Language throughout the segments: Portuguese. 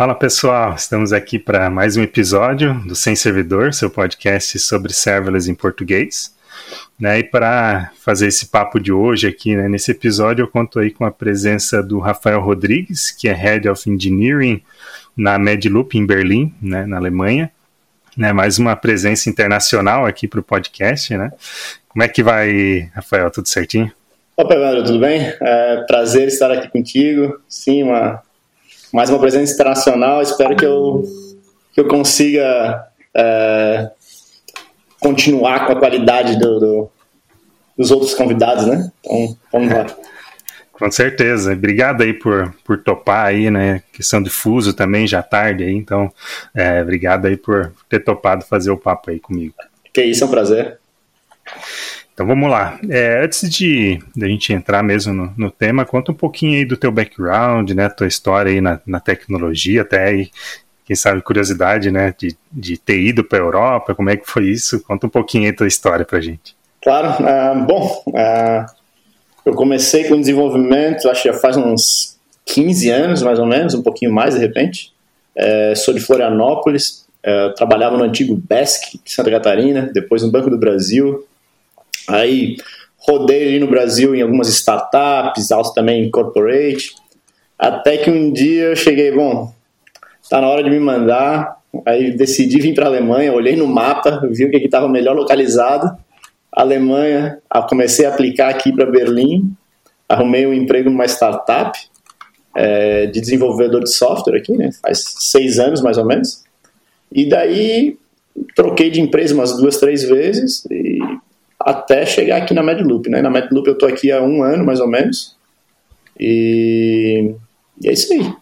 Fala pessoal, estamos aqui para mais um episódio do Sem Servidor, seu podcast sobre serverless em português. Né, e para fazer esse papo de hoje aqui, né, nesse episódio, eu conto aí com a presença do Rafael Rodrigues, que é Head of Engineering na MedLoop em Berlim, né, na Alemanha. Né, mais uma presença internacional aqui para o podcast. Né? Como é que vai, Rafael? Tudo certinho? Opa, Evandro, tudo bem? É, prazer estar aqui contigo. Sim, uma mais uma presença internacional. Espero que eu, que eu consiga é, continuar com a qualidade do, do, dos outros convidados, né? Então, vamos lá. Com certeza. Obrigado aí por, por topar aí, né? Questão de fuso também, já tarde aí. Então, é, obrigado aí por ter topado fazer o papo aí comigo. Que isso, é um prazer. Então vamos lá. É, antes de, de, a gente entrar mesmo no, no, tema, conta um pouquinho aí do teu background, né? Tua história aí na, na tecnologia, até aí, quem sabe curiosidade, né? De, de ter ido para a Europa, como é que foi isso? Conta um pouquinho aí tua história para gente. Claro. Uh, bom, uh, eu comecei com desenvolvimento, acho que já faz uns 15 anos, mais ou menos, um pouquinho mais de repente. Uh, sou de Florianópolis, trabalhava no antigo BESC de Santa Catarina, depois no Banco do Brasil, Aí rodei ali no Brasil em algumas startups, also também em corporate, até que um dia eu cheguei, bom, tá na hora de me mandar, aí decidi vir para a Alemanha, olhei no mapa, vi o que estava melhor localizado, Alemanha, comecei a aplicar aqui para Berlim, arrumei um emprego numa startup é, de desenvolvedor de software aqui, né, faz seis anos mais ou menos, e daí troquei de empresa umas duas, três vezes e até chegar aqui na Medloop, né? Na Medloop eu tô aqui há um ano, mais ou menos. E, e é isso aí.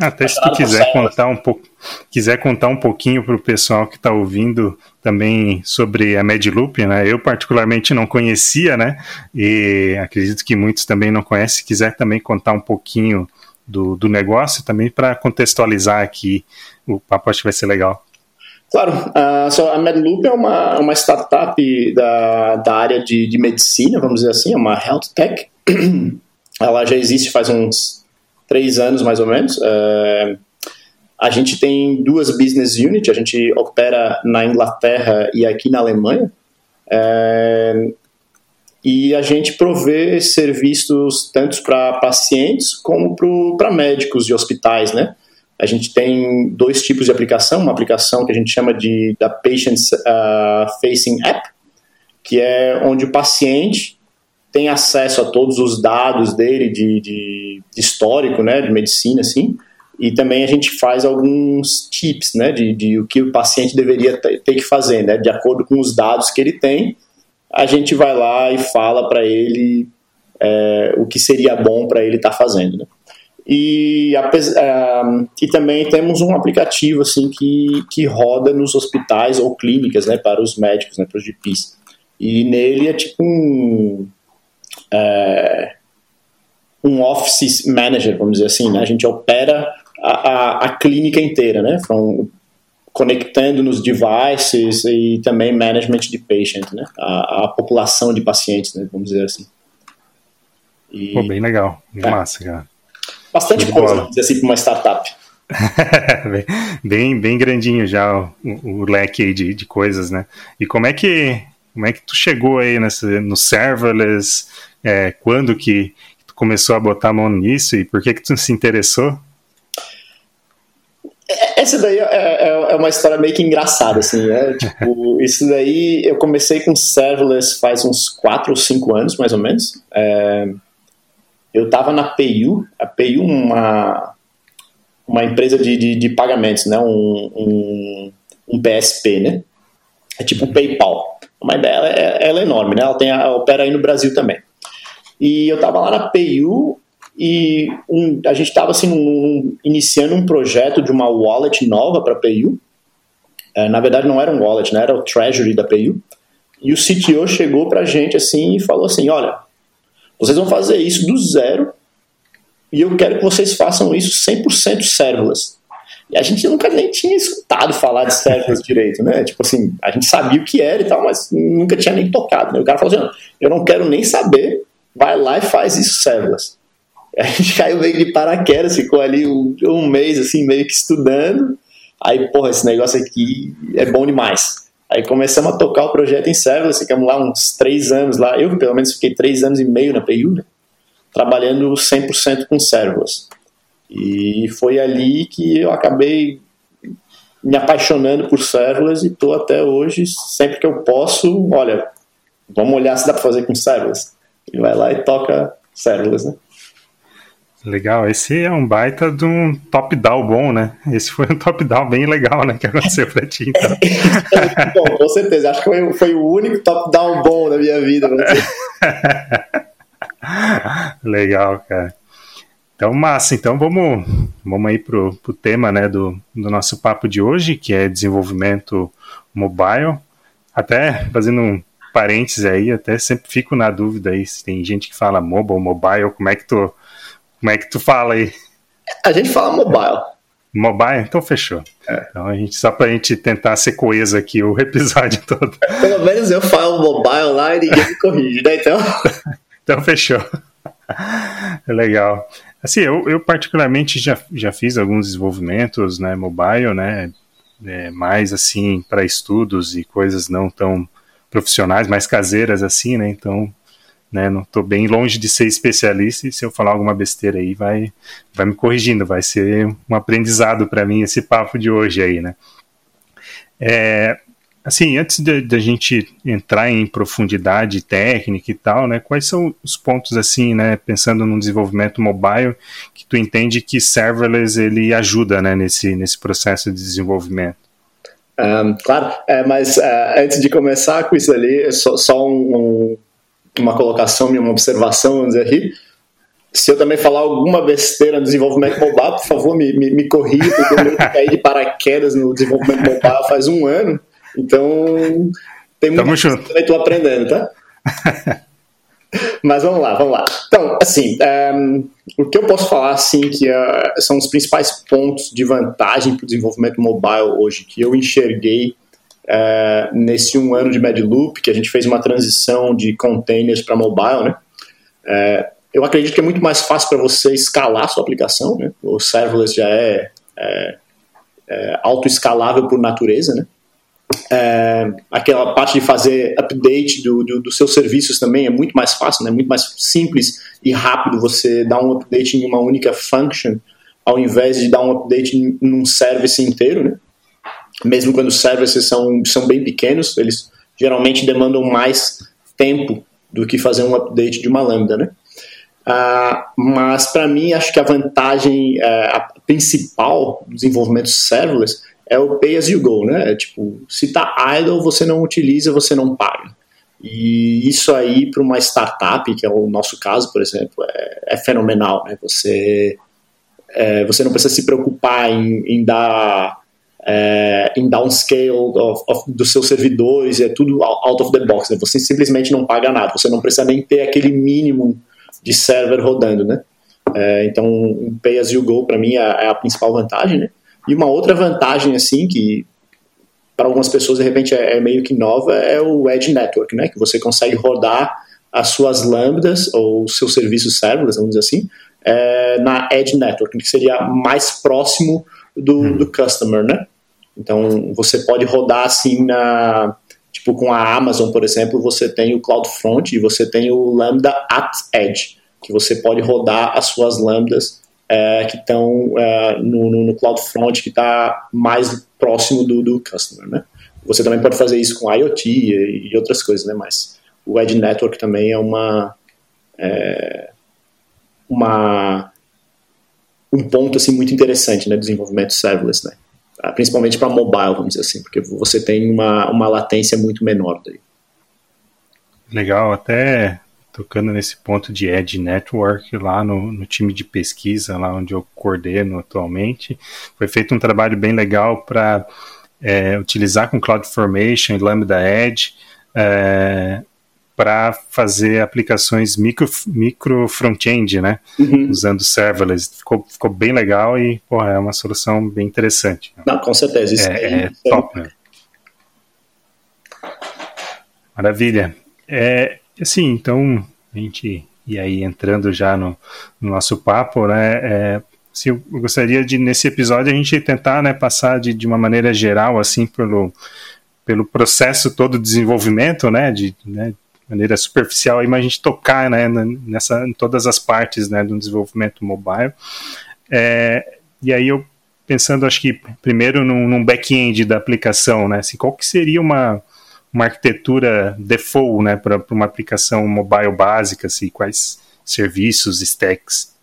Até se tu quiser contar um pouco, quiser contar um pouquinho para o pessoal que está ouvindo também sobre a Medloop, né? Eu particularmente não conhecia, né? E acredito que muitos também não conhecem. Se quiser também contar um pouquinho do, do negócio também para contextualizar aqui, o papo acho que vai ser legal. Claro, a MedLoop é uma, uma startup da, da área de, de medicina, vamos dizer assim, é uma health tech. Ela já existe faz uns três anos, mais ou menos. Uh, a gente tem duas business units, a gente opera na Inglaterra e aqui na Alemanha. Uh, e a gente provê serviços tanto para pacientes como para médicos e hospitais, né? A gente tem dois tipos de aplicação, uma aplicação que a gente chama de da Patient uh, Facing App, que é onde o paciente tem acesso a todos os dados dele de, de, de histórico, né, de medicina, assim, e também a gente faz alguns tips, né, de, de o que o paciente deveria ter, ter que fazer, né, de acordo com os dados que ele tem, a gente vai lá e fala para ele é, o que seria bom para ele estar tá fazendo, né. E, uh, e também temos um aplicativo assim que, que roda nos hospitais ou clínicas né, para os médicos, né, para os GPs. E nele é tipo um, é, um office manager, vamos dizer assim. Né? A gente opera a, a, a clínica inteira, né? From, conectando nos devices e também management de patient, né? A, a população de pacientes, né? vamos dizer assim. E, Pô, bem legal, é. massa, cara. Bastante Tudo coisa, vamos dizer assim, para uma startup. bem, bem grandinho já o, o leque de, de coisas, né? E como é que como é que tu chegou aí nessa, no serverless? É, quando que tu começou a botar a mão nisso e por que que tu se interessou? É, essa daí é, é, é, uma história meio que engraçada, assim, né? tipo, isso daí eu comecei com serverless faz uns 4 ou 5 anos, mais ou menos. É, eu estava na PayU, a PayU uma, uma empresa de, de, de pagamentos, né? Um, um, um, PSP, né? É tipo o PayPal. Mas ela, é, ela é enorme, né? Ela, tem, opera aí no Brasil também. E eu estava lá na PayU e um, a gente estava assim, um, iniciando um projeto de uma wallet nova para a PayU. É, na verdade não era um wallet, né? Era o Treasury da PayU. E o CTO chegou para a gente assim e falou assim, olha, vocês vão fazer isso do zero e eu quero que vocês façam isso 100% serverless. E a gente nunca nem tinha escutado falar de serverless direito, né? Tipo assim, a gente sabia o que era e tal, mas nunca tinha nem tocado. Né? O cara falou assim: eu não quero nem saber, vai lá e faz isso serverless. A gente caiu meio de paraquedas, ficou ali um, um mês, assim, meio que estudando. Aí, porra, esse negócio aqui é bom demais. Aí começamos a tocar o projeto em serverless, ficamos lá uns três anos lá. Eu, pelo menos, fiquei três anos e meio na PU, né? Trabalhando 100% com serverless. E foi ali que eu acabei me apaixonando por serverless e estou até hoje, sempre que eu posso, olha, vamos olhar se dá para fazer com serverless. E vai lá e toca serverless, né? Legal, esse é um baita de um top-down bom, né? Esse foi um top-down bem legal, né? Que aconteceu pra ti. Então. bom, com certeza. Acho que foi, foi o único top-down bom da minha vida. legal, cara. Então, massa. Então, vamos, vamos aí pro, pro tema né, do, do nosso papo de hoje, que é desenvolvimento mobile. Até fazendo um parênteses aí, até sempre fico na dúvida aí se tem gente que fala mobile, mobile, como é que tu, como é que tu fala aí? A gente fala mobile. Mobile? Então fechou. É. Então a gente, só pra gente tentar ser coeso aqui o episódio todo. Pelo menos eu falo mobile lá e ninguém me corrige, né? Então. então fechou. Legal. Assim, eu, eu particularmente já, já fiz alguns desenvolvimentos, né, mobile, né, é, mais assim para estudos e coisas não tão profissionais, mais caseiras assim, né, então, né, não estou bem longe de ser especialista e se eu falar alguma besteira aí vai, vai me corrigindo, vai ser um aprendizado para mim esse papo de hoje aí, né. É, Assim, antes da gente entrar em profundidade técnica e tal, né, quais são os pontos assim, né, pensando no desenvolvimento mobile, que tu entende que serverless ele ajuda, né, nesse nesse processo de desenvolvimento? Um, claro, é, mas uh, antes de começar com isso ali, só, só um, um, uma colocação uma observação, vamos dizer aqui. Se eu também falar alguma besteira no desenvolvimento mobile, por favor, me, me, me corrija, porque eu caí de paraquedas no desenvolvimento mobile faz um ano. Então, tem muito que eu estou aprendendo, tá? Mas vamos lá, vamos lá. Então, assim, um, ehm, o que eu posso falar, assim, que uh, são os principais pontos de vantagem para o desenvolvimento mobile hoje, que eu enxerguei uh, nesse um ano de Medloop, que a gente fez uma transição de containers para mobile, né? Uh, eu acredito que é muito mais fácil para você escalar a sua aplicação, né? O serverless já é, é, é autoescalável por natureza, né? É, aquela parte de fazer update do, do, dos seus serviços também é muito mais fácil, né? muito mais simples e rápido você dar um update em uma única function ao invés de dar um update em, um service inteiro, né? Mesmo quando os services são, são bem pequenos, eles geralmente demandam mais tempo do que fazer um update de uma lambda, né? Uh, mas para mim acho que a vantagem uh, a principal do desenvolvimento serverless é o pay as you go, né? É tipo, se tá idle, você não utiliza, você não paga. E isso aí para uma startup, que é o nosso caso, por exemplo, é, é fenomenal, né? Você é, você não precisa se preocupar em, em dar é, em downscale of, of, dos seus servidores, é tudo out of the box, né? Você simplesmente não paga nada, você não precisa nem ter aquele mínimo de server rodando, né? É, então, pay as you go para mim é, é a principal vantagem, né? E uma outra vantagem, assim, que para algumas pessoas de repente é, é, meio que nova, é o Edge Network, né? Que você consegue rodar as suas lambdas ou seus serviços serverless, vamos dizer assim, é, na Edge Network, que seria mais próximo do, hum. do customer, né? Então você pode rodar assim na tipo com a Amazon, por exemplo, você tem o CloudFront e você tem o Lambda at Edge, que você pode rodar as suas lambdas é, que estão é, no, no, CloudFront, que está mais próximo do, do customer, né? Você também pode fazer isso com IoT e, e outras coisas, né? Mas o Edge Network também é uma é, uma um ponto assim muito interessante, né, desenvolvimento serverless, né? Ah, principalmente para mobile, vamos dizer assim, porque você tem uma, uma latência muito menor daí. Legal, até tocando nesse ponto de Edge Network lá no, no, time de pesquisa, lá onde eu coordeno atualmente, foi feito um trabalho bem legal para é, utilizar com CloudFormation e Lambda Edge é, para fazer aplicações micro, micro front-end, né? Uhum. Usando serverless. Ficou, ficou bem legal e porra, é uma solução bem interessante. Não, com certeza. Isso é, é, é top, né? Maravilha. É, Assim, então, a gente e aí entrando já no, no nosso papo, né, é, se eu gostaria de nesse episódio a gente tentar né, passar de, de uma maneira geral assim pelo, pelo processo todo de desenvolvimento, né, de né, maneira superficial, mas a gente tocar né, nessa, em todas as partes né, do desenvolvimento mobile. É, e aí eu pensando, acho que primeiro num, num back-end da aplicação, né, assim, qual que seria uma, uma arquitetura default né, para uma aplicação mobile básica, assim, quais serviços, stacks?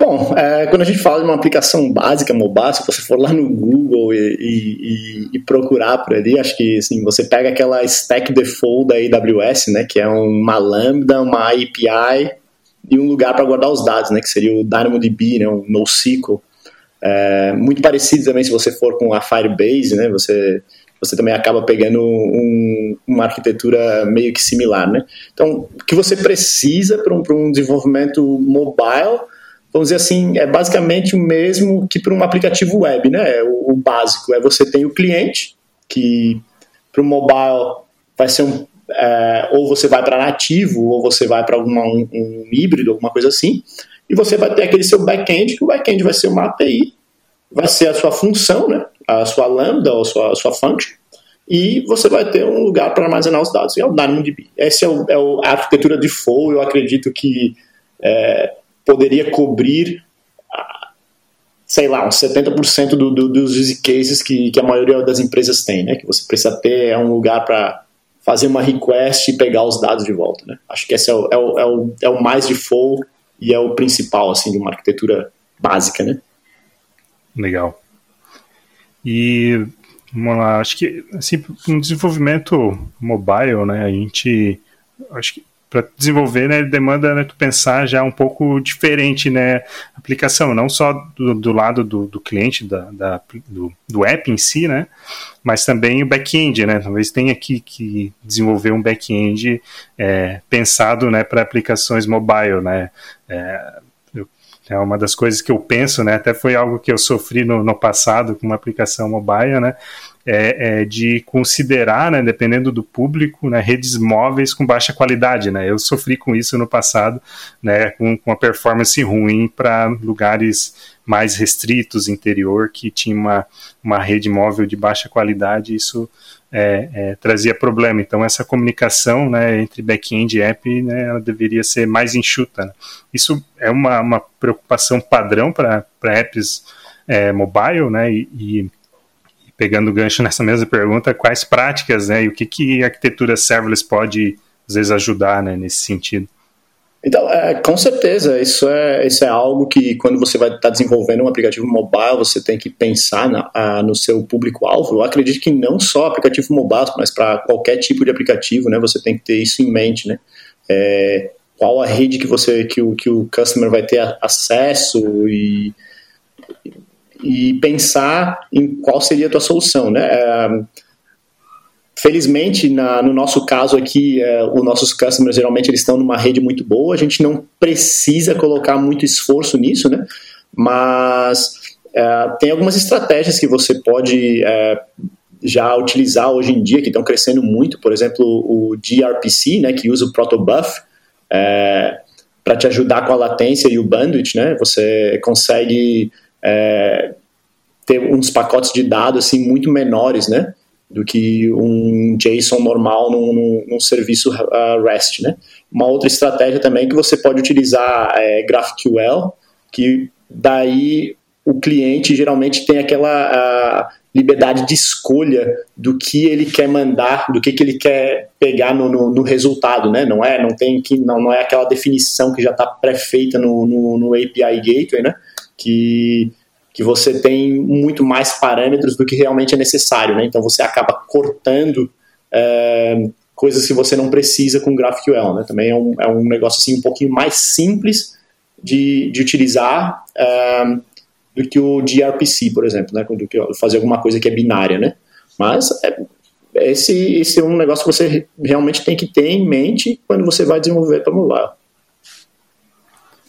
Bom, é, quando a gente fala de uma aplicação básica mobile, se você for lá no Google e, e, e, procurar por ali, acho que assim, você pega aquela stack default da AWS, né, que é uma Lambda, uma API e um lugar para guardar os dados, né, que seria o DynamoDB, né, um NoSQL. É, muito parecido também se você for com a Firebase, né, você, você também acaba pegando um, uma arquitetura meio que similar. Né? Então, o que você precisa para um, um desenvolvimento mobile vamos dizer assim, é basicamente o mesmo que para um aplicativo web, né? É o, o, básico é você tem o cliente, que para o mobile vai ser um. É, ou você vai para nativo, ou você vai para um, um híbrido, alguma coisa assim, e você vai ter aquele seu back-end, que o back-end vai ser uma API, vai ser a sua função, né? A sua lambda ou a sua, a sua function, e você vai ter um lugar para armazenar os dados, e é o DynamoDB. Essa é, o, é a arquitetura de default, eu acredito que é, poderia cobrir, sei lá, uns 70% do, do, dos use cases que, que a maioria das empresas tem, né? Que você precisa ter é um lugar para fazer uma request e pegar os dados de volta, né? Acho que esse é o, é o, é o, é o mais default e é o principal, assim, de uma arquitetura básica, né? Legal. E vamos lá, acho que assim, no desenvolvimento mobile, né, a gente acho que para desenvolver, né, demanda né, tu pensar já um pouco diferente, né, aplicação, não só do, do lado do, do cliente, da, da do, do, app em si, né, mas também o back-end, né, talvez tenha que, que desenvolver um back-end é, pensado, né, para aplicações mobile, né, é, é uma das coisas que eu penso, né, até foi algo que eu sofri no, no passado com uma aplicação mobile, né, é, é, de considerar, né, dependendo do público, né, redes móveis com baixa qualidade. Né? Eu sofri com isso no passado, né, com, com uma performance ruim para lugares mais restritos, interior, que tinha uma, uma rede móvel de baixa qualidade, isso é, é, trazia problema. Então, essa comunicação né, entre back-end e app né, ela deveria ser mais enxuta. Né? Isso é uma, uma preocupação padrão para apps é, mobile, né, e, e pegando o gancho nessa mesma pergunta, quais práticas né, e o que, que a arquitetura serverless pode, às vezes, ajudar né, nesse sentido? Então, é, com certeza, isso é, isso é algo que quando você vai estar tá desenvolvendo um aplicativo mobile, você tem que pensar na, a, no seu público-alvo. Eu acredito que não só aplicativo mobile, mas para qualquer tipo de aplicativo, né, você tem que ter isso em mente, né? É, qual a rede que você que o, que o customer vai ter acesso e e pensar em qual seria a tua solução, né? É, felizmente, na, no nosso caso aqui, é, os nossos customers geralmente eles estão numa rede muito boa, a gente não precisa colocar muito esforço nisso, né? Mas é, tem algumas estratégias que você pode já utilizar hoje em dia, que estão crescendo muito, por exemplo, o gRPC, né, que usa o protobuf, para te ajudar com a latência e o bandwidth, né? Você consegue é, ter uns pacotes de dados assim muito menores, né, do que um JSON normal num, num, num serviço uh, REST, né. Uma outra estratégia também que você pode utilizar é, GraphQL, que daí o cliente geralmente tem aquela uh, liberdade de escolha do que ele quer mandar, do que, que ele quer pegar no, no, no resultado, né? Não é, não tem que, não, não é aquela definição que já está pré-feita no, no, no API Gateway, né? Que, que você tem muito mais parâmetros do que realmente é necessário, né? Então você acaba cortando é, coisas que você não precisa com GraphQL, né? Também é um, é um negócio assim um pouquinho mais simples de, de utilizar é, do que o gRPC, por exemplo, né? Do que fazer alguma coisa que é binária, né? Mas é, esse, esse é um negócio que você realmente tem que ter em mente quando você vai desenvolver para mobile.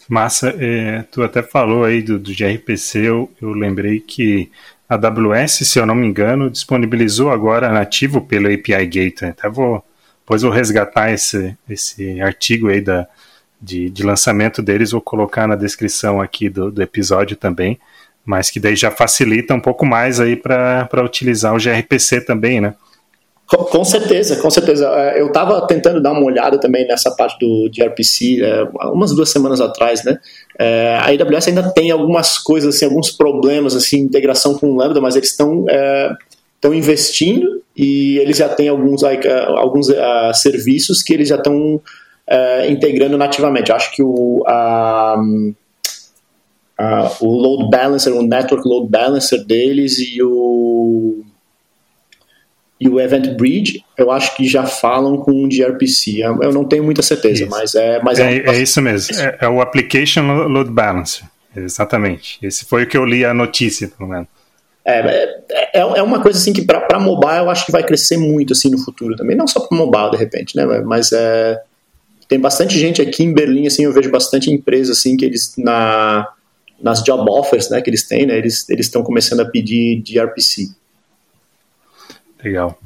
Massa, é, tu até falou aí do, do gRPC, eu, eu lembrei que a AWS, se eu não me engano, disponibilizou agora nativo pelo API Gateway. Até vou, depois vou resgatar esse, esse artigo aí da, de, de lançamento deles, vou colocar na descrição aqui do, do episódio também, mas que daí já facilita um pouco mais aí para utilizar o gRPC também, né? Com certeza, com certeza. É, eu estava tentando dar uma olhada também nessa parte do gRPC é, umas duas semanas atrás, né? É, a AWS ainda tem algumas coisas, assim, alguns problemas, assim, integração com o Lambda, mas eles estão estão investindo e eles já têm alguns, alguns uh, serviços que eles já estão uh, integrando nativamente. Eu acho que o, uh, o load balancer, o network load balancer deles e o e o Event Bridge, eu acho que já falam com o gRPC. Eu não tenho muita certeza, isso. mas é. Mas é, é, é isso mesmo. É, é, o Application Load Balancer. Exatamente. Esse foi o que eu li a notícia, pelo menos. É, é, é, é uma coisa assim que para mobile eu acho que vai crescer muito assim no futuro também. Não só para mobile, de repente, né? Mas é, tem bastante gente aqui em Berlim, assim, eu vejo bastante empresa assim que eles na nas job offers, né, que eles têm, né, eles eles estão começando a pedir gRPC. Legal.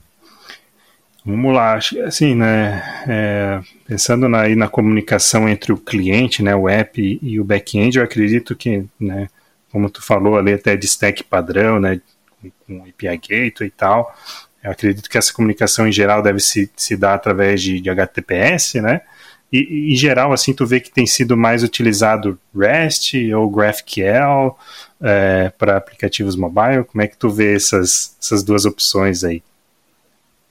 Vamos lá, assim, né, é, pensando na, aí na comunicação entre o cliente, né, o app e o back-end, eu acredito que, né, como tu falou ali até de stack padrão, né, com API Gateway e tal, eu acredito que essa comunicação em geral deve se, se dar através de, de HTTPS, né, e, em geral, assim, tu vê que tem sido mais utilizado REST ou GraphQL é, para aplicativos mobile? Como é que tu vê essas, essas duas opções aí?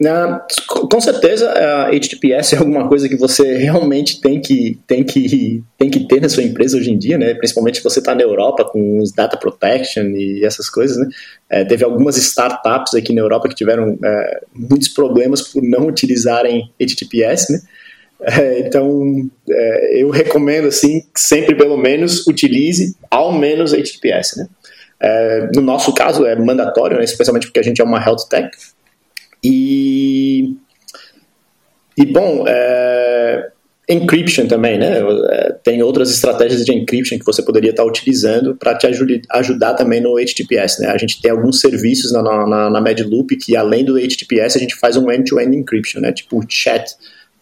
Uh, com certeza, a HTTPS é alguma coisa que você realmente tem que, tem que, tem que ter na sua empresa hoje em dia, né? principalmente se você está na Europa com os data protection e essas coisas. Né? É, teve algumas startups aqui na Europa que tiveram é, muitos problemas por não utilizarem HTTPS. Né? É, então, é, eu recomendo assim que sempre pelo menos utilize ao menos HTTPS. Né? É, no nosso caso é mandatório, né? especialmente porque a gente é uma health tech. E, e bom, é, encryption também, né? É, tem outras estratégias de encryption que você poderia estar utilizando para te ajudar também no HTTPS, né? A gente tem alguns serviços na, na, na Medloop que além do HTTPS a gente faz um end-to-end -end encryption, né? Tipo chat.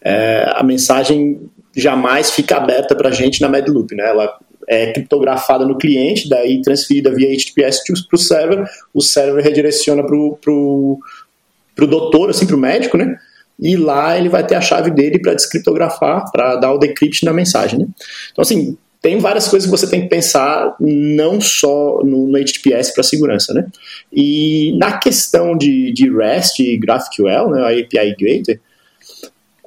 É, a mensagem jamais fica aberta para a gente na Medloop, né? Ela é criptografada no cliente, daí transferida via HTTPS para o server, o server redireciona para o para o doutor, assim, para o médico, né? E lá ele vai ter a chave dele para descriptografar, para dar o decrypt na mensagem, né? Então, assim, tem várias coisas que você tem que pensar, não só no, no HTTPS para segurança, né? E na questão de, de REST e GraphQL, né, a API Gateway,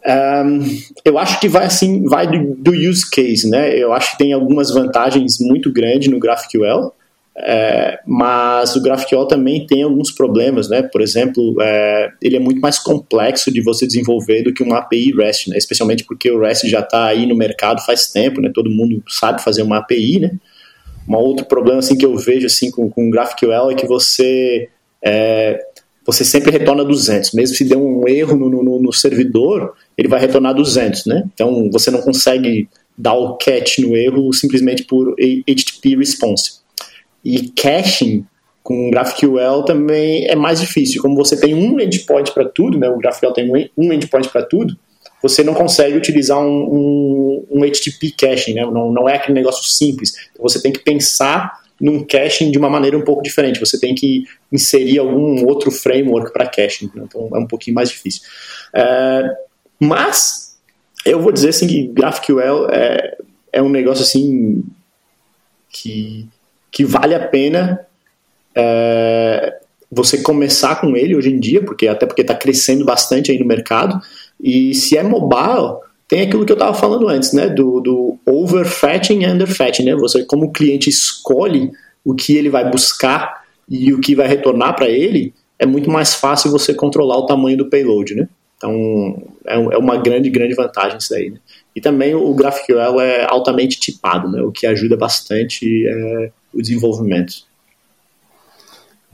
um, eu acho que vai assim, vai do, do, use case, né? Eu acho que tem algumas vantagens muito grandes no GraphQL, é, mas o GraphQL também tem alguns problemas, né? Por exemplo, é, ele é muito mais complexo de você desenvolver do que uma API REST, né? Especialmente porque o REST já está aí no mercado faz tempo, né? Todo mundo sabe fazer uma API, né? Um outro problema assim que eu vejo assim com, com o GraphQL é que você é, você sempre retorna 200, mesmo se der um erro no, no, no servidor, ele vai retornar 200, né? Então você não consegue dar o catch no erro simplesmente por HTTP response. E caching com GraphQL também é mais difícil. Como você tem um endpoint para tudo, né, o GraphQL tem um endpoint para tudo, você não consegue utilizar um, um, um HTTP caching, né? não, não é aquele negócio simples. Então você tem que pensar num caching de uma maneira um pouco diferente. Você tem que inserir algum outro framework para caching. Né? Então é um pouquinho mais difícil. É, mas eu vou dizer assim que GraphQL é, é um negócio assim que que vale a pena é, você começar com ele hoje em dia, porque até porque está crescendo bastante aí no mercado. E se é mobile, tem aquilo que eu estava falando antes, né? Do, do overfetching e underfetching, né? Você, como cliente, escolhe o que ele vai buscar e o que vai retornar para ele, é muito mais fácil você controlar o tamanho do payload, né? Então, é, é uma grande, grande vantagem isso daí. Né? E também o GraphQL é altamente tipado, né? O que ajuda bastante é, o desenvolvimento.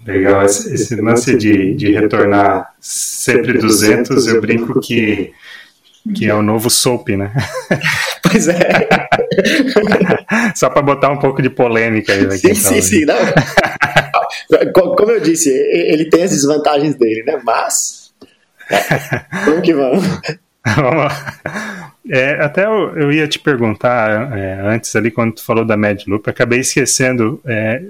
Legal, esse, esse lance de, de retornar sempre 200, eu brinco que, que é o novo SOAP, né? Pois é. Só para botar um pouco de polêmica aí. Sim, sim, sim. Não. Como eu disse, ele tem as desvantagens dele, né? Mas. É, vamos que vamos. vamos É, até eu, eu, ia te perguntar é, antes ali, quando tu falou da MedLoop, acabei esquecendo. É,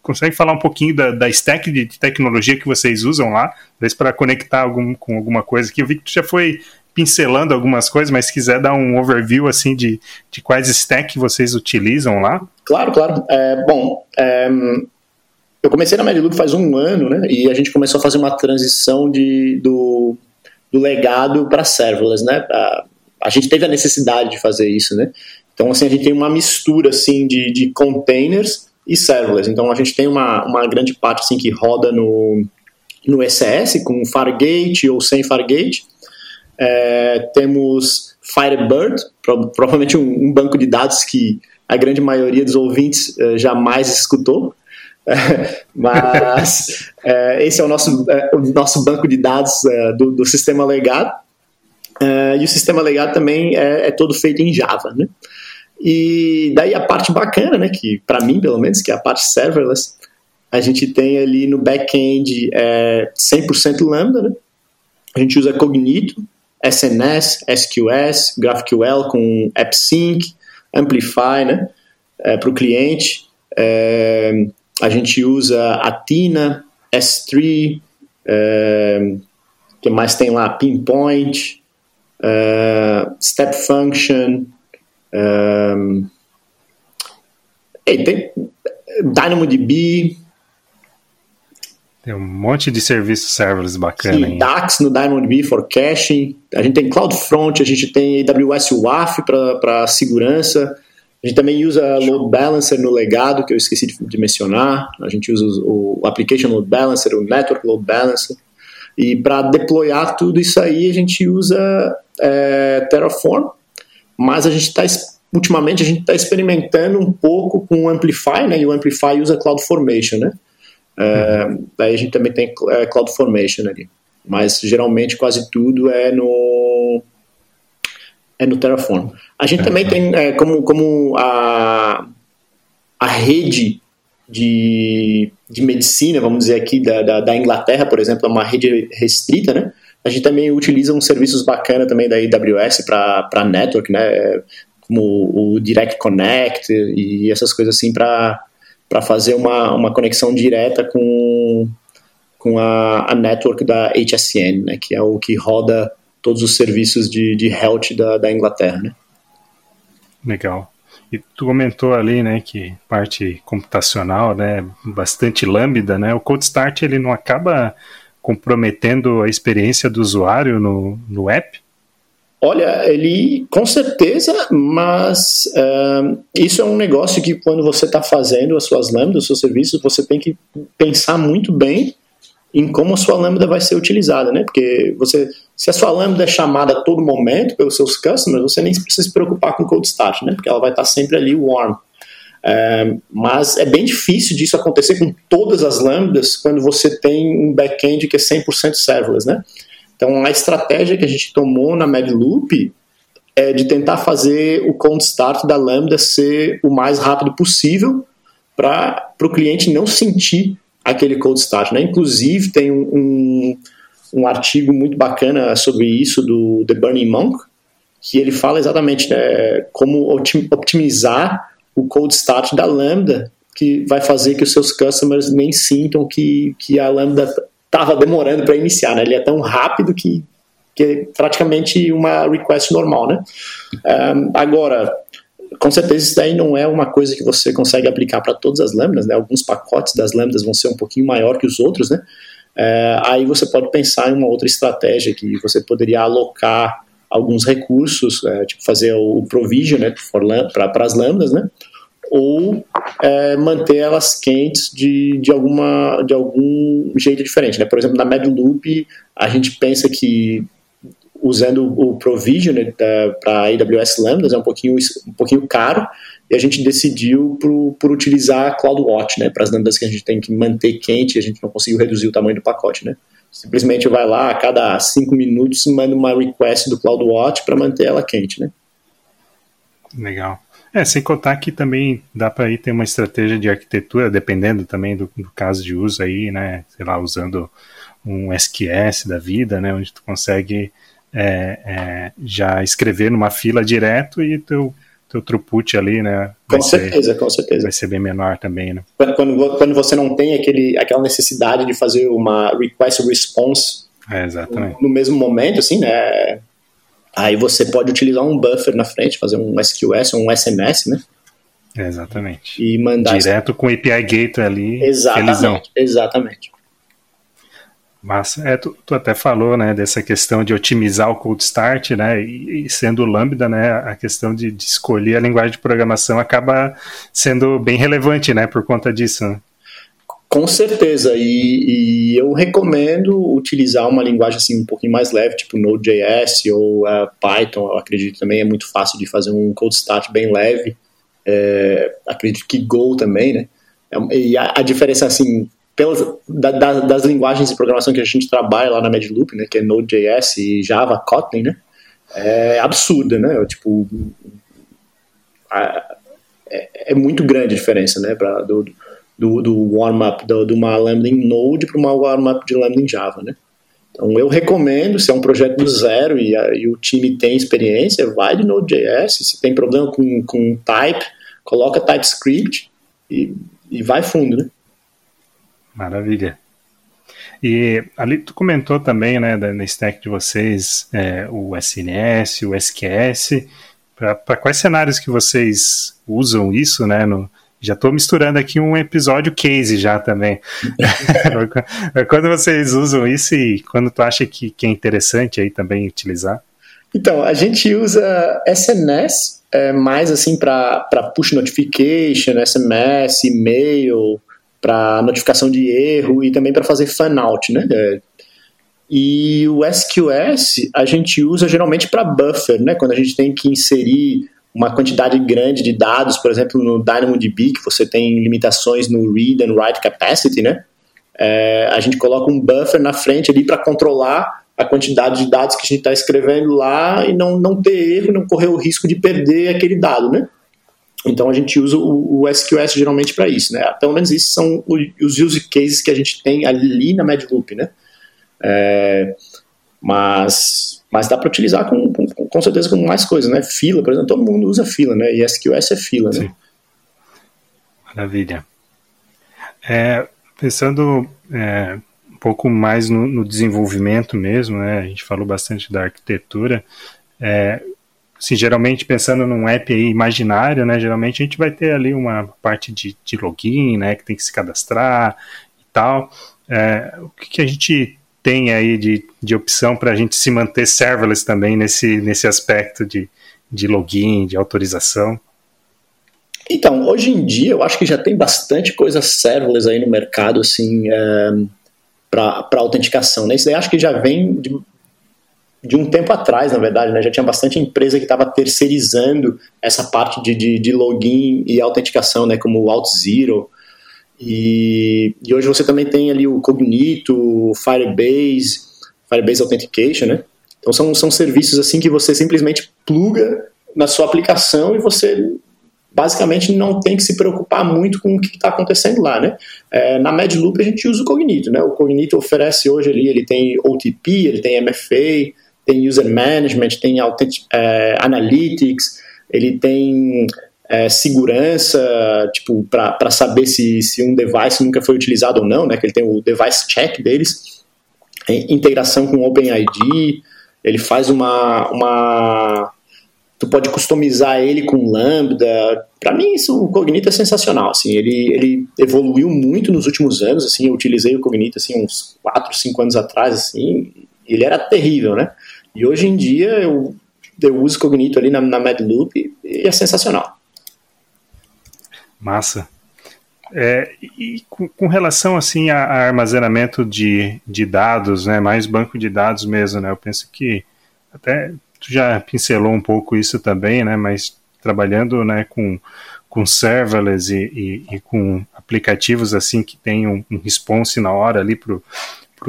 consegue falar um pouquinho da, da stack de, de, tecnologia que vocês usam lá, para conectar algum, com alguma coisa que eu vi que tu já foi pincelando algumas coisas, mas se quiser dar um overview assim de, de quais stacks vocês utilizam lá. Claro, claro. É, bom, é, eu comecei na MedLoop faz um ano, né? E a gente começou a fazer uma transição de, do, do legado para serverless, né? A, a, gente teve a necessidade de fazer isso, né? Então, assim, a gente tem uma mistura, assim, de, de containers e serverless. Então, a gente tem uma, uma grande parte, assim, que roda no, no ECS, com Fargate ou sem Fargate. É, temos Firebird, provavelmente um, um, banco de dados que a grande maioria dos ouvintes uh, jamais escutou. mas é, esse é o nosso, é, o nosso banco de dados é, do, do, sistema legado. e o sistema legado também é, é, todo feito em Java, né? E daí a parte bacana, né, que para mim pelo menos, que é a parte serverless, a gente tem ali no back-end é, 100% Lambda, né? A gente usa Cognito, SNS, SQS, GraphQL com AppSync, Amplify, né, é, para o cliente. É, a gente usa Athena, S3, é, que mais tem lá? Pinpoint, é, Step Function, é, tem DynamoDB. Tem um monte de serviços serverless bacana. Sim, DAX no DynamoDB for caching. A gente tem CloudFront, a gente tem AWS WAF para segurança. A gente também usa Load Balancer no legado, que eu esqueci de, de mencionar. A gente usa o, o, Application Load Balancer, o Network Load Balancer. E para deployar tudo isso aí, a gente usa é, Terraform, mas a gente está ultimamente a gente está experimentando um pouco com o Amplify, né? E o Amplify usa CloudFormation, né? É. Daí a gente também tem é, CloudFormation ali. Mas geralmente quase tudo é no é no Terraform. A gente também tem é, como, como a, a rede de, de medicina, vamos dizer aqui, da, da, da, Inglaterra, por exemplo, é uma rede restrita, né? A gente também utiliza uns serviços bacanas também da AWS para network, né? Como o Direct Connect e essas coisas assim para fazer uma, uma conexão direta com, com a, a network da HSN, né? Que é o que roda todos os serviços de, de health da, da Inglaterra, né? Legal. E tu comentou ali, né, que parte computacional, né, bastante lambda, né? O Cold Start ele não acaba comprometendo a experiência do usuário no, no app? Olha, ele com certeza, mas uh, isso é um negócio que quando você está fazendo as suas lambdas, os seus serviços, você tem que pensar muito bem em como a sua lambda vai ser utilizada, né? Porque você, se a sua lambda é chamada a todo momento pelos seus customers, você nem precisa se preocupar com o cold start, né? Porque ela vai estar sempre ali warm. É, mas é bem difícil disso acontecer com todas as lambdas quando você tem um back-end que é 100% serverless, né? Então a estratégia que a gente tomou na MedLoop é de tentar fazer o cold start da lambda ser o mais rápido possível para o cliente não sentir aquele cold start. Né? Inclusive, tem um, um, artigo muito bacana sobre isso do The Burning Monk, que ele fala exatamente né, como optimizar o cold start da Lambda, que vai fazer que os seus customers nem sintam que, que a Lambda estava demorando para iniciar. Né? Ele é tão rápido que, que é praticamente uma request normal. Né? Um, agora, com certeza isso daí não é uma coisa que você consegue aplicar para todas as lambdas, né? Alguns pacotes das lambdas vão ser um pouquinho maior que os outros, né? É, aí você pode pensar em uma outra estratégia que você poderia alocar alguns recursos, é, tipo fazer o provision né, para as lambdas, né? Ou é, manter elas quentes de, de, alguma, de algum jeito diferente. Né? Por exemplo, na MedLoop, a gente pensa que usando o Provision para AWS Lambdas é um pouquinho, um pouquinho caro e a gente decidiu por, por utilizar CloudWatch, né, para as lambdas que a gente tem que manter quente a gente não conseguiu reduzir o tamanho do pacote, né. Simplesmente vai lá a cada cinco minutos manda uma request do CloudWatch para manter ela quente, né. Legal. É, sem contar que também dá para ir ter uma estratégia de arquitetura, dependendo também do, do caso de uso aí, né, sei lá, usando um SQS da vida, né, onde tu consegue é, é, já escrever numa fila direto e teu, teu throughput ali, né? Com certeza, ser, com certeza. Vai ser bem menor também, né? Quando, quando, quando, você não tem aquele, aquela necessidade de fazer uma request response é, no, no, mesmo momento, assim, né? Aí você pode utilizar um buffer na frente, fazer um SQS ou um SMS, né? exatamente. E mandar direto com o API Gateway ali. Exatamente. Felizão. Exatamente. Mas é, tu, tu, até falou, né, dessa questão de otimizar o cold start, né, e, e sendo Lambda, né, a questão de, de, escolher a linguagem de programação acaba sendo bem relevante, né, por conta disso. Né? Com certeza, e, e, eu recomendo utilizar uma linguagem assim um pouquinho mais leve, tipo Node.js ou uh, Python, eu acredito também é muito fácil de fazer um cold start bem leve, é, acredito que Go também, né, é e a, a diferença assim, pelas, da, da, das linguagens de programação que a gente trabalha lá na Medloop, né, que é Node.js e Java, Kotlin, né, é absurda, né, tipo, a, é, é, muito grande a diferença, né, pra, do, do, do warm-up de uma Lambda Node para uma warm-up de Lambda Java, né. Então eu recomendo, se é um projeto do zero e, a, e o time tem experiência, vai de Node.js, se tem problema com, com type, coloca TypeScript e, e vai fundo, né. Maravilha. E ali tu comentou também, né, na stack de vocês, é, o SNS, o SQS. Para quais cenários que vocês usam isso, né? No, já estou misturando aqui um episódio case já também. quando vocês usam isso e quando tu acha que, que é interessante aí também utilizar? Então, a gente usa SNS é, mais assim para push notification, SMS, e-mail, para notificação de erro e também para fazer fan out, né? É, e o SQS a gente usa geralmente para buffer, né? Quando a gente tem que inserir uma quantidade grande de dados, por exemplo, no DynamoDB, que você tem limitações no read and write capacity, né? É, a gente coloca um buffer na frente ali para controlar a quantidade de dados que a gente está escrevendo lá e não, não ter erro, não correr o risco de perder aquele dado, né? Então a gente usa o, o SQS geralmente para isso, né? Pelo menos esses são os use cases que a gente tem ali na Medloop, né? É, mas, mas dá para utilizar com, com, com, certeza com mais coisas, né? Fila, por exemplo, todo mundo usa fila, né? E SQS é fila, né? Maravilha. É, pensando é, um pouco mais no, no, desenvolvimento mesmo, né? A gente falou bastante da arquitetura. É, assim, geralmente pensando num app imaginário, né, geralmente a gente vai ter ali uma parte de, de login, né, que tem que se cadastrar e tal. É, o que, que, a gente tem aí de, de opção para a gente se manter serverless também nesse, nesse aspecto de, de login, de autorização? Então, hoje em dia eu acho que já tem bastante coisa serverless aí no mercado, assim, é, para autenticação, né? Isso daí acho que já vem de, de um tempo atrás, na verdade, né, já tinha bastante empresa que estava terceirizando essa parte de, de, de, login e autenticação, né, como o AuthZero. E, e hoje você também tem ali o Cognito, o Firebase, Firebase Authentication, né? Então são, são serviços assim que você simplesmente pluga na sua aplicação e você basicamente não tem que se preocupar muito com o que está acontecendo lá, né? É, na Medloop a gente usa o Cognito, né? O Cognito oferece hoje ali, ele tem OTP, ele tem MFA, tem user management, tem é, analytics, ele tem é, segurança, tipo, para saber se, se um device nunca foi utilizado ou não, né? Que ele tem o device check deles, integração com OpenID, ele faz uma, uma tu pode customizar ele com Lambda. Para mim, isso, o Cognito é sensacional. Assim, ele, ele evoluiu muito nos últimos anos. Assim, eu utilizei o Cognito assim, uns 4, 5 anos atrás. Assim, ele era terrível, né? E hoje em dia eu, eu uso Cognito ali na, na Medloop e é sensacional. Massa. É, e com, com, relação assim a, a, armazenamento de, de dados, né, mais banco de dados mesmo, né, eu penso que até tu já pincelou um pouco isso também, né, mas trabalhando né, com, com serverless e, e, e com aplicativos assim que tem um, um response na hora ali para o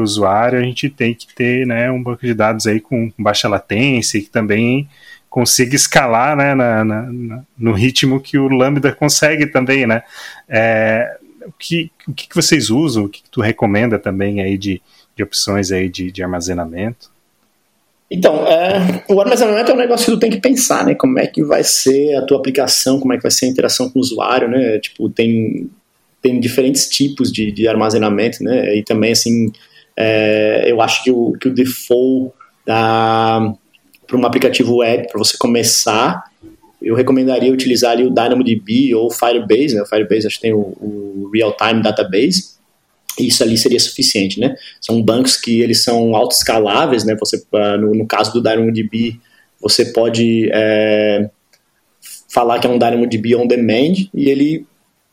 usuário, a gente tem que ter né, um banco de dados aí com baixa latência e que também consiga escalar né, na, na, no ritmo que o Lambda consegue também, né? É, o, que, o que vocês usam, o que tu recomenda também aí de, de opções aí de, de armazenamento? Então, é, o armazenamento é um negócio que tu tem que pensar, né? Como é que vai ser a tua aplicação, como é que vai ser a interação com o usuário, né? Tipo, tem, tem diferentes tipos de, de armazenamento, né? E também, assim, é, eu acho que o, que o default para um aplicativo web, para você começar, eu recomendaria utilizar ali o DynamoDB ou o Firebase, né? O Firebase acho que tem o, o Real-Time Database, isso ali seria suficiente, né? São bancos que eles são autoescaláveis, né? Você, ah, no, no caso do DynamoDB, você pode é, falar que é um DynamoDB on demand e ele,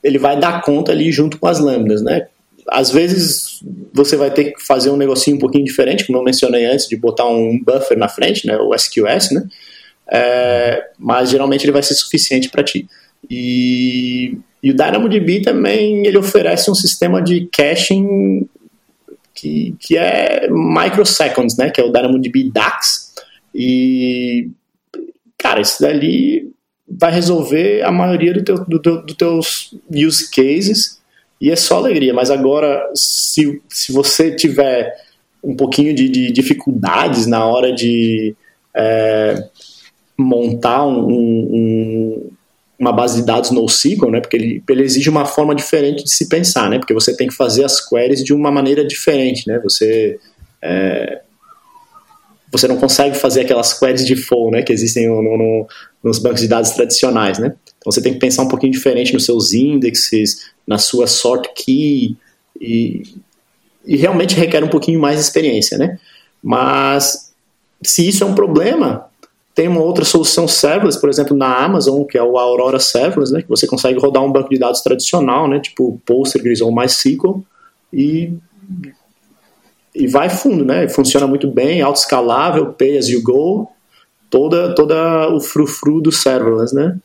ele vai dar conta ali junto com as lambdas, né? Às vezes você vai ter que fazer um negocinho um pouquinho diferente, como eu mencionei antes, de botar um buffer na frente, né? O SQS, né? É, mas geralmente ele vai ser suficiente para ti. E e o DynamoDB também ele oferece um sistema de caching que, que é microseconds, né? Que é o DynamoDB DAX. E, cara, isso dali vai resolver a maioria dos teu, do, do teus use cases e é só alegria. Mas agora, se, se você tiver um pouquinho de, de dificuldades na hora de é, montar um, um, uma base de dados NoSQL, né, porque ele, ele exige uma forma diferente de se pensar, né, porque você tem que fazer as queries de uma maneira diferente, né, você é, você não consegue fazer aquelas queries de full, né, que existem no, no, nos bancos de dados tradicionais, né, então você tem que pensar um pouquinho diferente nos seus indexes, na sua sort key e, e realmente requer um pouquinho mais de experiência, né, mas se isso é um problema, tem uma outra solução serverless, por exemplo, na Amazon, que é o Aurora Serverless, né, que você consegue rodar um banco de dados tradicional, né, tipo Postgres ou MySQL, e, e vai fundo, né, funciona muito bem, autoescalável, pay as you go, toda, toda o frufru do serverless, né.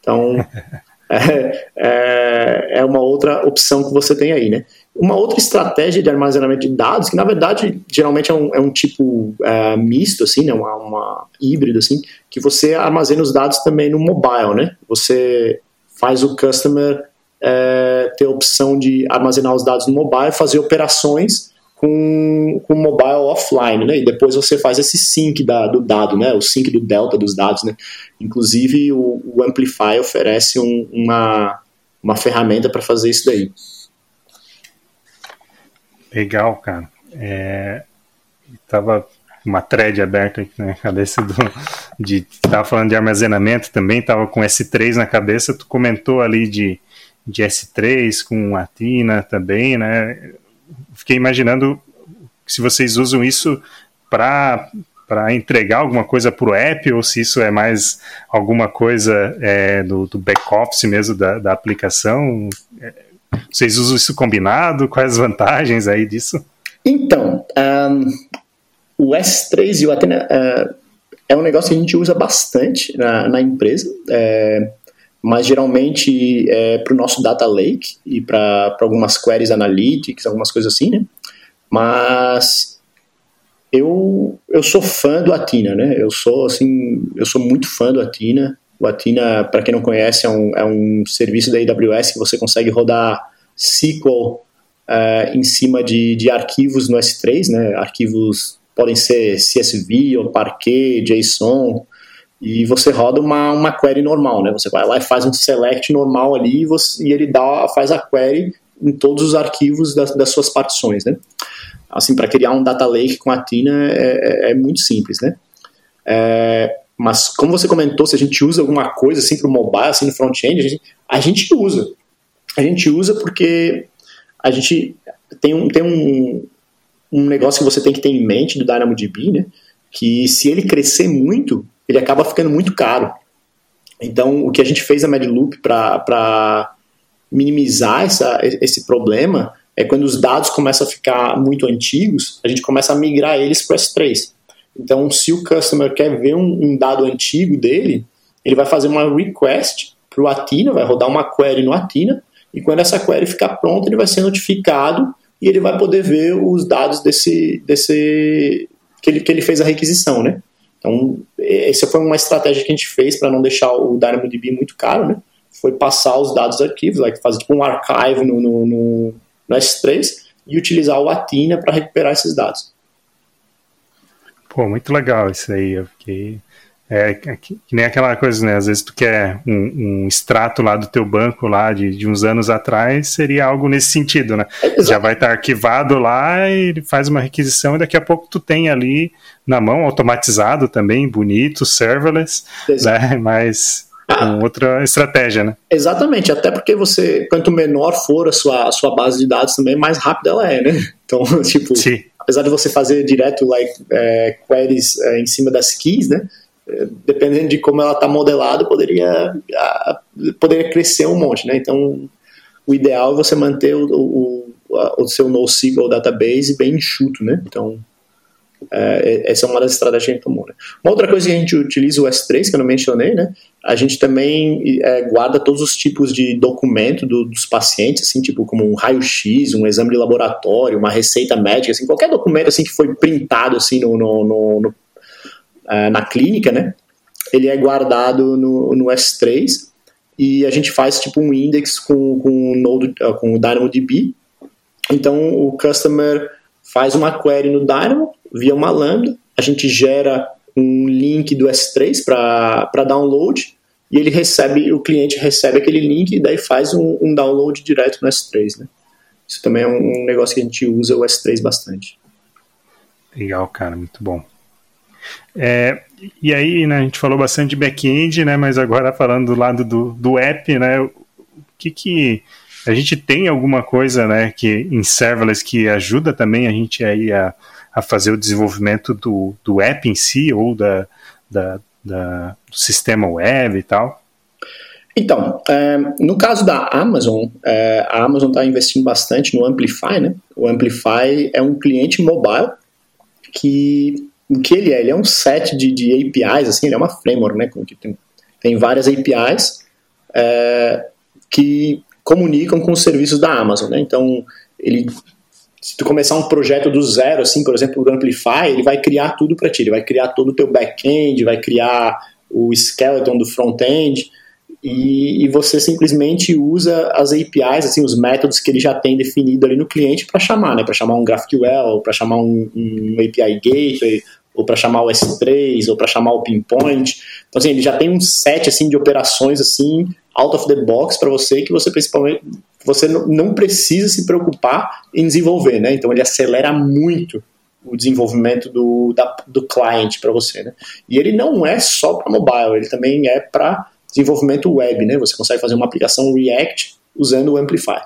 Então, é, é, é uma outra opção que você tem aí, né. Uma outra estratégia de armazenamento de dados, que na verdade geralmente é um, é um tipo é, misto, assim, né, uma, uma híbrido, assim, que você armazena os dados também no mobile, né? Você faz o customer é, ter a opção de armazenar os dados no mobile, fazer operações com o mobile offline, né? E depois você faz esse sync da, do dado, né? O sync do delta dos dados, né? Inclusive o, o Amplify oferece um, uma, uma ferramenta para fazer isso daí. Legal, cara. É, tava uma thread aberta aqui na cabeça do de tava falando de armazenamento também, tava com S3 na cabeça, tu comentou ali de, de S3 com Atina também, né? Fiquei imaginando se vocês usam isso para para entregar alguma coisa para o app ou se isso é mais alguma coisa é, do, do back-office mesmo da, da aplicação. Vocês usam isso combinado? Quais as vantagens aí disso? Então, um, o S3 e o Athena uh, é um negócio que a gente usa bastante na, na empresa, é, mas geralmente é para o nosso data lake e para algumas queries analytics, algumas coisas assim, né? Mas eu, eu sou fã do Athena, né? Eu sou assim, eu sou muito fã do Athena. O Athena, para quem não conhece, é um, é um serviço da AWS que você consegue rodar SQL uh, em cima de, de arquivos no S3, né? Arquivos podem ser CSV ou Parquet, JSON, e você roda uma, uma query normal, né? Você vai lá e faz um select normal ali e, você, e ele dá, faz a query em todos os arquivos das, das suas partições, né? Assim, para criar um data lake com a Tina é, é, é muito simples, né? É, mas como você comentou, se a gente usa alguma coisa assim para o mobile, assim no front-end, a gente, a gente usa. A gente usa porque a gente tem um, tem um, um negócio que você tem que ter em mente do DynamoDB, né? Que se ele crescer muito, ele acaba ficando muito caro. Então, o que a gente fez na Medloop para minimizar essa, esse problema é quando os dados começam a ficar muito antigos, a gente começa a migrar eles para o S3. Então, se o customer quer ver um, um dado antigo dele, ele vai fazer uma request para o Atina, vai rodar uma query no Atina, e quando essa query ficar pronta, ele vai ser notificado e ele vai poder ver os dados desse, desse que, ele, que ele fez a requisição, né? Então, essa foi uma estratégia que a gente fez para não deixar o DynamoDB muito caro, né? Foi passar os dados dos arquivos, like, fazer tipo um archive no, no, no, no S3 e utilizar o Atina para recuperar esses dados. Pô, muito legal isso aí. Eu fiquei é, é que, que, nem aquela coisa, né? Às vezes tu quer um, um extrato lá do teu banco lá de, de, uns anos atrás, seria algo nesse sentido, né? É, Já vai estar tá arquivado lá e ele faz uma requisição e daqui a pouco tu tem ali na mão, automatizado também, bonito, serverless, né? Mas com outra estratégia, né? Exatamente, até porque você, quanto menor for a sua, a sua base de dados também, mais rápida ela é, né? Então, tipo, Sim. apesar de você fazer direto like, é, queries é, em cima das keys, né? Dependendo de como ela está modelada, poderia, poderia crescer um monte, né? Então, o ideal é você manter o, o, o seu NoSQL database bem enxuto, né? Então, é, essa é uma das estratégias que a gente tomou. Né? Uma outra coisa que a gente utiliza o S3, que eu não mencionei, né? A gente também é, guarda todos os tipos de documento do, dos pacientes, assim, tipo como um raio-x, um exame de laboratório, uma receita médica, assim, qualquer documento assim que foi printado assim no, no, no, no uh, na clínica, né? Ele é guardado no, no S3 e a gente faz tipo um index com, com, Node, uh, com o DynamoDB. Então o customer faz uma query no Dynamo via uma lambda, a gente gera um link do S3 para download e ele recebe, o cliente recebe aquele link e daí faz um, um, download direto no S3, né? Isso também é um negócio que a gente usa o S3 bastante. Legal, cara, muito bom. É, e aí, né, a gente falou bastante de back-end, né, mas agora falando do lado do, do app, né, o que que a gente tem alguma coisa, né, que em serverless que ajuda também a gente aí a, a fazer o desenvolvimento do, do app em si ou da, da, da do sistema web e tal? Então, é, no caso da Amazon, é, a Amazon está investindo bastante no Amplify, né? O Amplify é um cliente mobile que o que ele é? Ele é um set de, de APIs, assim, ele é uma framework, né? Que tem, tem várias APIs é, que comunicam com os serviços da Amazon, né? Então, ele, se tu começar um projeto do zero, assim, por exemplo, o Amplify, ele vai criar tudo para ti, ele vai criar todo o teu back-end, vai criar o skeleton do front-end, e, e, você simplesmente usa as APIs, assim, os métodos que ele já tem definido ali no cliente para chamar, né? Para chamar um GraphQL, para chamar um, um, API Gateway, ou para chamar o S3, ou para chamar o Pinpoint. Então, assim, ele já tem um set assim de operações assim out of the box para você que você principalmente você não precisa se preocupar em desenvolver, né? Então ele acelera muito o desenvolvimento do, da, do cliente para você, né? E ele não é só para mobile, ele também é para desenvolvimento web, né? Você consegue fazer uma aplicação React usando o Amplify.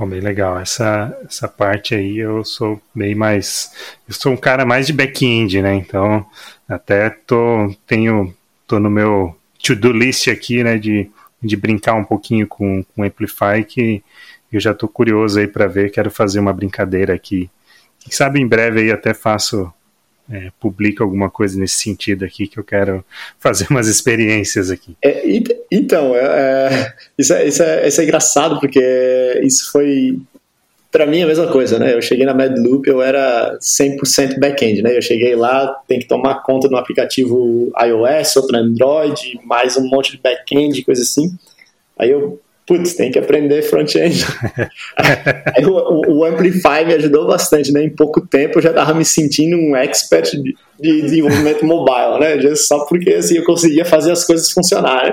Pô, bem legal. Essa, essa parte aí eu sou bem mais. Eu sou um cara mais de back-end, né? Então, até tô, tenho, tô no meu to-do list aqui, né? De, de brincar um pouquinho com o Amplify, que eu já tô curioso aí para ver. Quero fazer uma brincadeira aqui. Quem sabe em breve aí até faço é, publica alguma coisa nesse sentido aqui que eu quero fazer umas experiências aqui. É, então, é, é, isso, é, isso, é, isso é engraçado porque isso foi para mim a mesma coisa, né? Eu cheguei na MadLoop, eu era 100% back-end, né? Eu cheguei lá, tem que tomar conta no aplicativo iOS, outro Android, mais um monte de back-end, coisa assim. Aí eu putz, tem que aprender front-end. o, o, Amplify me ajudou bastante, né? Em pouco tempo eu já estava me sentindo um expert de, de desenvolvimento mobile, né? Só porque assim eu conseguia fazer as coisas funcionarem.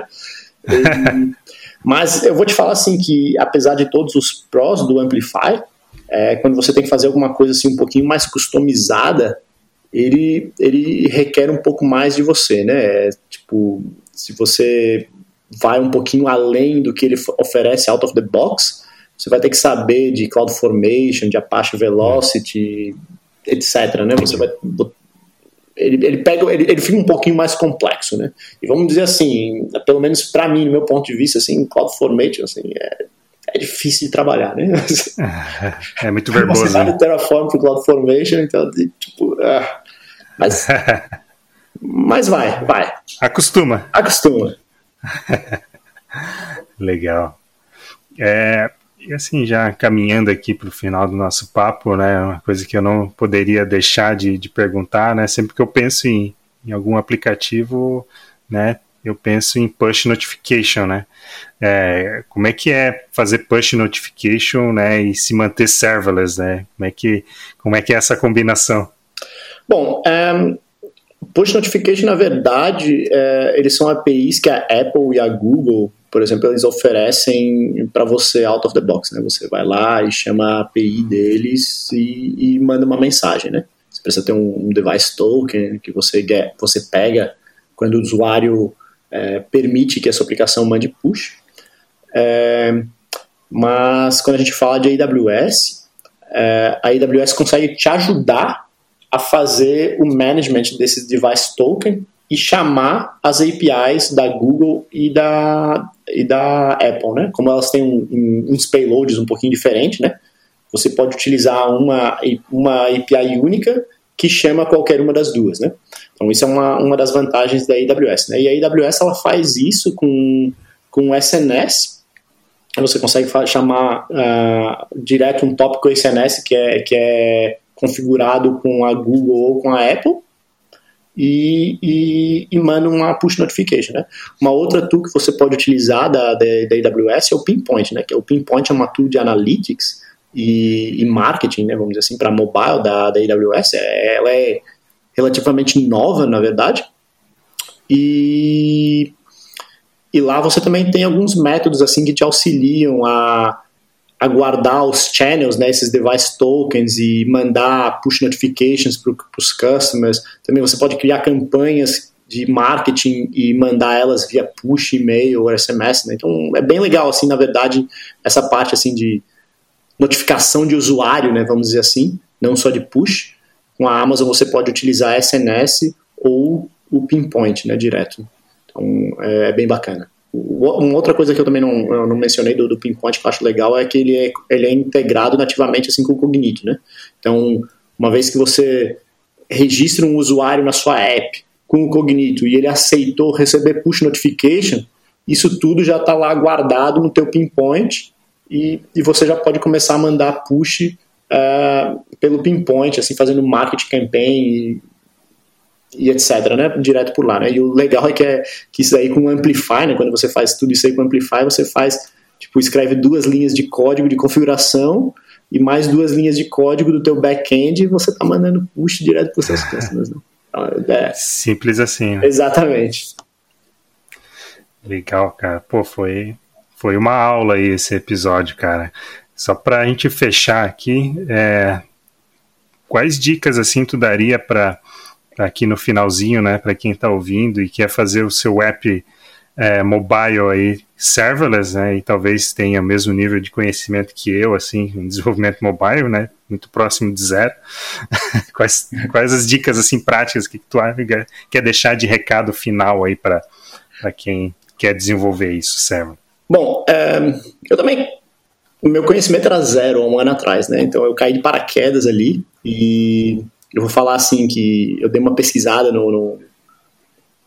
mas eu vou te falar assim que apesar de todos os prós do Amplify, é, quando você tem que fazer alguma coisa assim um pouquinho mais customizada, ele, ele requer um pouco mais de você, né? É, tipo, se você vai um pouquinho além do que ele oferece out of the box, você vai ter que saber de CloudFormation, de Apache Velocity, etc. Né? Você vai ele, ele pega ele, ele fica um pouquinho mais complexo, né? E vamos dizer assim, pelo menos para mim, no meu ponto de vista, assim, CloudFormation, assim, é, é difícil de trabalhar, né? É muito verboso. Você vai do Terraform pro CloudFormation, então, tipo, ah, mas, mas vai, vai. Acostuma. Acostuma. Legal. É, e assim, já caminhando aqui para o final do nosso papo, né, uma coisa que eu não poderia deixar de, de perguntar, né, sempre que eu penso em, em algum aplicativo, né, eu penso em push notification, né? É, como é que é fazer push notification, né, e se manter serverless, né? Como é que, como é, que é essa combinação? Bom, um, push notification, na verdade, é, eles são APIs que a Apple e a Google, por exemplo, eles oferecem para você out of the box, né? Você vai lá e chama a API deles e, e manda uma mensagem, né? Você precisa ter um, um device token que você, get, você pega quando o usuário é, permite que a sua aplicação mande push. É, mas quando a gente fala de AWS, é, a AWS consegue te ajudar a fazer o management desse device token e chamar as APIs da Google e da, e da Apple, né? Como elas têm um, um, uns payloads um pouquinho diferentes, né? Você pode utilizar uma, uma API única que chama qualquer uma das duas, né? Então isso é uma, uma das vantagens da AWS, né? E a AWS ela faz isso com, com SNS, você consegue chamar uh, direto um tópico SNS que é, que é configurado com a Google ou com a Apple e, e, e manda uma push notification. Né? Uma outra tool que você pode utilizar da, da, da AWS é o Pinpoint, né? que é o Pinpoint é uma tool de analytics e, e marketing, né? vamos dizer assim, para mobile da, da AWS. É, ela é relativamente nova, na verdade, e, e lá você também tem alguns métodos assim que te auxiliam a a guardar os channels, né, esses device tokens e mandar push notifications para os customers. Também você pode criar campanhas de marketing e mandar elas via push, e-mail ou SMS. Né? Então é bem legal, assim, na verdade, essa parte assim de notificação de usuário, né, vamos dizer assim, não só de push. Com a Amazon você pode utilizar SNS ou o Pinpoint, né, direto. Então é, é bem bacana. Uma outra coisa que eu também não, não mencionei do, do Pinpoint que eu acho legal é que ele é, ele é integrado nativamente assim com o Cognito, né? Então, uma vez que você registra um usuário na sua app com o Cognito e ele aceitou receber push notification, isso tudo já está lá guardado no teu Pinpoint e, e você já pode começar a mandar push uh, pelo Pinpoint, assim, fazendo marketing campaign e etc, né, direto por lá, né, e o legal é que, é que isso aí com o Amplify, né, quando você faz tudo isso aí com o Amplify, você faz, tipo, escreve duas linhas de código de configuração e mais duas linhas de código do teu back-end e você tá mandando push direto para os seus customers, né. Então, é, Simples assim, né? Exatamente. Legal, cara. Pô, foi, foi uma aula aí esse episódio, cara. Só para a gente fechar aqui, é, quais dicas assim tu daria para aqui no finalzinho, né, para quem está ouvindo e quer fazer o seu app é, mobile aí serverless, né, e talvez tenha o mesmo nível de conhecimento que eu, assim, em desenvolvimento mobile, né, muito próximo de zero. quais, quais as dicas assim práticas que tu quer deixar de recado final aí para quem quer desenvolver isso, server? Bom, é, eu também o meu conhecimento era zero há um ano atrás, né? Então eu caí de paraquedas ali e eu vou falar assim que eu dei uma pesquisada no, no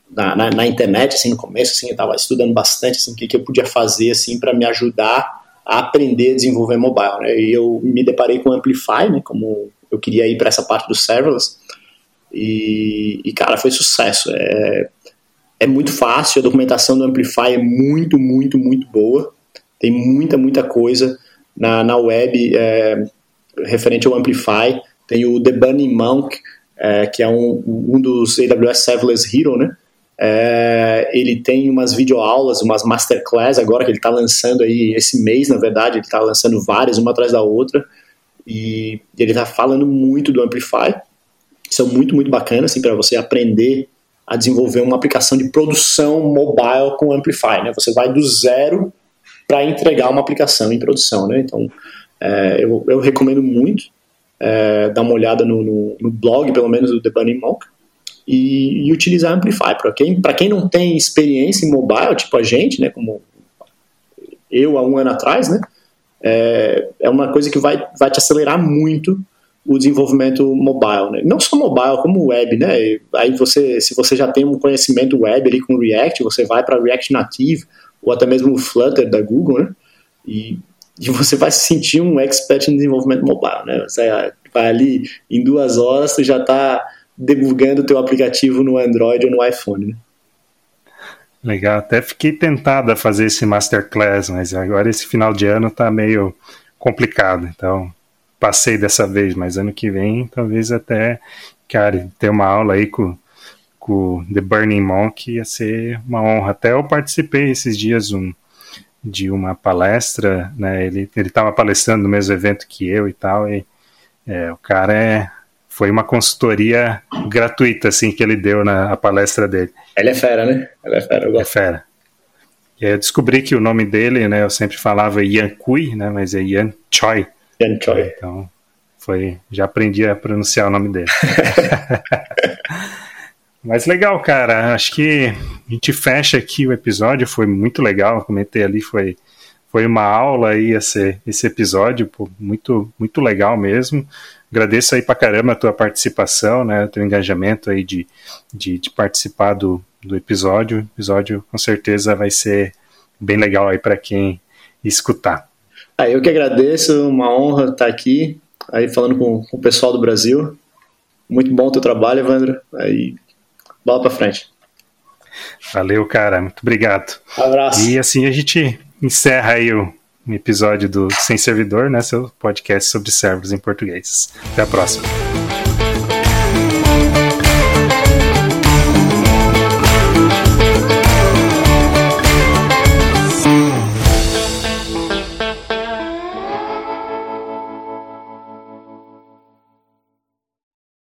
na, na, na, internet assim no começo assim eu estava estudando bastante assim o que, que eu podia fazer assim para me ajudar a aprender a desenvolver mobile né? e eu me deparei com o Amplify né? Como eu queria ir para essa parte do serverless. E, e, cara foi sucesso. É, é muito fácil a documentação do Amplify é muito muito muito boa. Tem muita muita coisa na, na web é, referente ao Amplify tem o The Bunny Monk, é, que é um, um dos AWS Serverless Hero, né? É, ele tem umas videoaulas, umas masterclass agora que ele está lançando aí esse mês, na verdade, ele está lançando várias, uma atrás da outra, e, ele está falando muito do Amplify. São muito, muito bacanas, assim, para você aprender a desenvolver uma aplicação de produção mobile com Amplify, né? Você vai do zero para entregar uma aplicação em produção, né? Então, é, eu, eu recomendo muito é, dar uma olhada no, no, no, blog, pelo menos, do The Bunny Monk, e, e utilizar Amplify. Para quem, quem não tem experiência em mobile, tipo a gente, né, como eu há um ano atrás, né, é, é uma coisa que vai, vai te acelerar muito o desenvolvimento mobile, né? Não só mobile, como web, né? Aí você, se você já tem um conhecimento web ali com React, você vai para React Native ou até mesmo o Flutter da Google, né? E e você vai se sentir um expert em desenvolvimento mobile, né? Você vai ali em duas horas, você já está debugando o teu aplicativo no Android ou no iPhone, né? Legal, até fiquei tentado a fazer esse masterclass, mas agora esse final de ano tá meio complicado, então passei dessa vez, mas ano que vem talvez até, cara, ter uma aula aí com, com The Burning Monk ia ser uma honra. Até eu participei esses dias um, de uma palestra, né? Ele ele estava palestrando no mesmo evento que eu e tal, e é, o cara é foi uma consultoria gratuita assim que ele deu na palestra dele. Ele é fera, né? Ele é fera. É fera. E aí eu descobri que o nome dele, né, eu sempre falava Yan Kui, né, mas é Yan Choi. Yan Choi. Então, foi, já aprendi a pronunciar o nome dele. Mas legal, cara. Acho que a gente fecha aqui o episódio. Foi muito legal. Comentei ali, foi, foi uma aula aí esse, esse episódio. Pô, muito, muito legal mesmo. Agradeço aí pra caramba a tua participação, né? O teu engajamento aí de, de, de participar do, do episódio. O episódio com certeza vai ser bem legal aí para quem escutar. Ah, eu que agradeço, uma honra estar aqui, aí falando com, com o pessoal do Brasil. Muito bom o teu trabalho, Evandro. Aí bola para frente. Valeu, cara. Muito obrigado. Um abraço. E assim a gente encerra aí o episódio do Sem Servidor, né? Seu podcast sobre servers em português. Até a próxima.